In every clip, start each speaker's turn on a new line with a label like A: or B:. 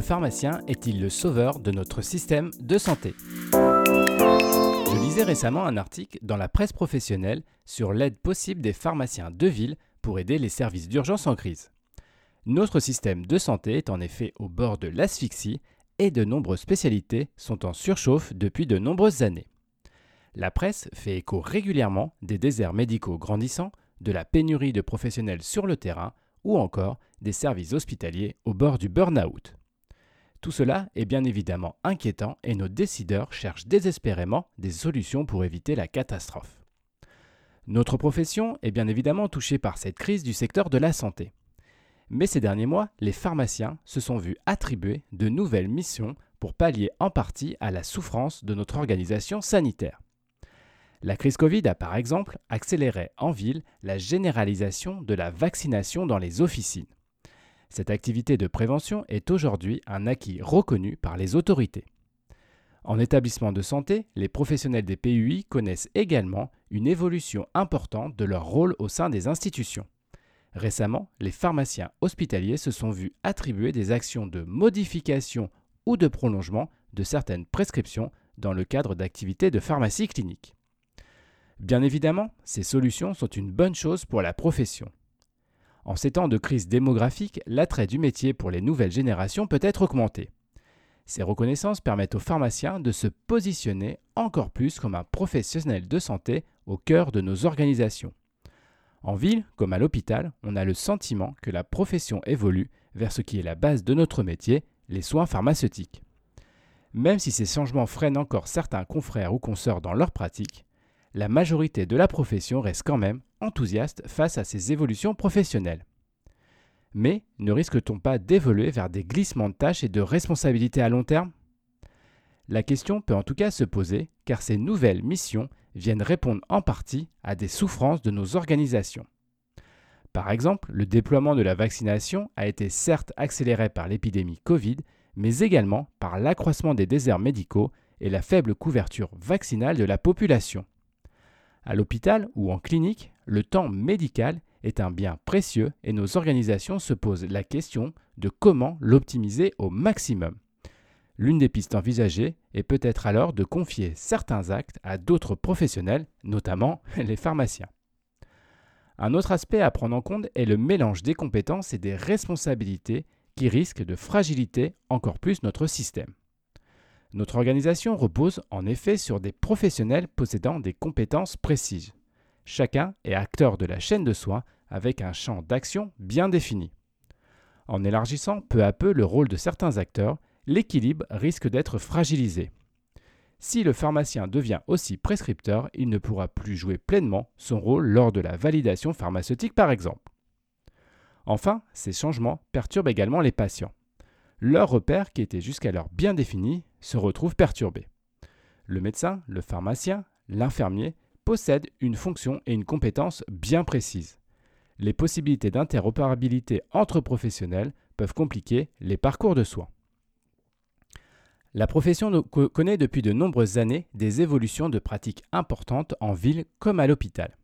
A: Le pharmacien est-il le sauveur de notre système de santé Je lisais récemment un article dans la presse professionnelle sur l'aide possible des pharmaciens de ville pour aider les services d'urgence en crise. Notre système de santé est en effet au bord de l'asphyxie et de nombreuses spécialités sont en surchauffe depuis de nombreuses années. La presse fait écho régulièrement des déserts médicaux grandissants, de la pénurie de professionnels sur le terrain ou encore des services hospitaliers au bord du burn-out. Tout cela est bien évidemment inquiétant et nos décideurs cherchent désespérément des solutions pour éviter la catastrophe. Notre profession est bien évidemment touchée par cette crise du secteur de la santé. Mais ces derniers mois, les pharmaciens se sont vus attribuer de nouvelles missions pour pallier en partie à la souffrance de notre organisation sanitaire. La crise Covid a par exemple accéléré en ville la généralisation de la vaccination dans les officines. Cette activité de prévention est aujourd'hui un acquis reconnu par les autorités. En établissement de santé, les professionnels des PUI connaissent également une évolution importante de leur rôle au sein des institutions. Récemment, les pharmaciens hospitaliers se sont vus attribuer des actions de modification ou de prolongement de certaines prescriptions dans le cadre d'activités de pharmacie clinique. Bien évidemment, ces solutions sont une bonne chose pour la profession. En ces temps de crise démographique, l'attrait du métier pour les nouvelles générations peut être augmenté. Ces reconnaissances permettent aux pharmaciens de se positionner encore plus comme un professionnel de santé au cœur de nos organisations. En ville, comme à l'hôpital, on a le sentiment que la profession évolue vers ce qui est la base de notre métier, les soins pharmaceutiques. Même si ces changements freinent encore certains confrères ou consoeurs dans leur pratique, la majorité de la profession reste quand même enthousiaste face à ces évolutions professionnelles. Mais ne risque-t-on pas d'évoluer vers des glissements de tâches et de responsabilités à long terme? La question peut en tout cas se poser car ces nouvelles missions viennent répondre en partie à des souffrances de nos organisations. Par exemple, le déploiement de la vaccination a été certes accéléré par l'épidémie Covid, mais également par l'accroissement des déserts médicaux et la faible couverture vaccinale de la population. À l'hôpital ou en clinique, le temps médical est un bien précieux et nos organisations se posent la question de comment l'optimiser au maximum. L'une des pistes envisagées est peut-être alors de confier certains actes à d'autres professionnels, notamment les pharmaciens. Un autre aspect à prendre en compte est le mélange des compétences et des responsabilités qui risquent de fragiliter encore plus notre système. Notre organisation repose en effet sur des professionnels possédant des compétences précises. Chacun est acteur de la chaîne de soins avec un champ d'action bien défini. En élargissant peu à peu le rôle de certains acteurs, l'équilibre risque d'être fragilisé. Si le pharmacien devient aussi prescripteur, il ne pourra plus jouer pleinement son rôle lors de la validation pharmaceutique par exemple. Enfin, ces changements perturbent également les patients. Leurs repères, qui étaient jusqu'alors bien définis, se retrouvent perturbés. Le médecin, le pharmacien, l'infirmier possèdent une fonction et une compétence bien précises. Les possibilités d'interopérabilité entre professionnels peuvent compliquer les parcours de soins. La profession connaît depuis de nombreuses années des évolutions de pratiques importantes en ville comme à l'hôpital.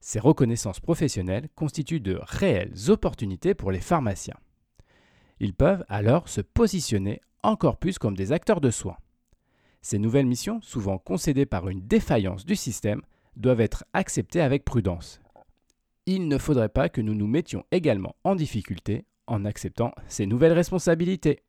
A: Ces reconnaissances professionnelles constituent de réelles opportunités pour les pharmaciens. Ils peuvent alors se positionner encore plus comme des acteurs de soins. Ces nouvelles missions, souvent concédées par une défaillance du système, doivent être acceptées avec prudence. Il ne faudrait pas que nous nous mettions également en difficulté en acceptant ces nouvelles responsabilités.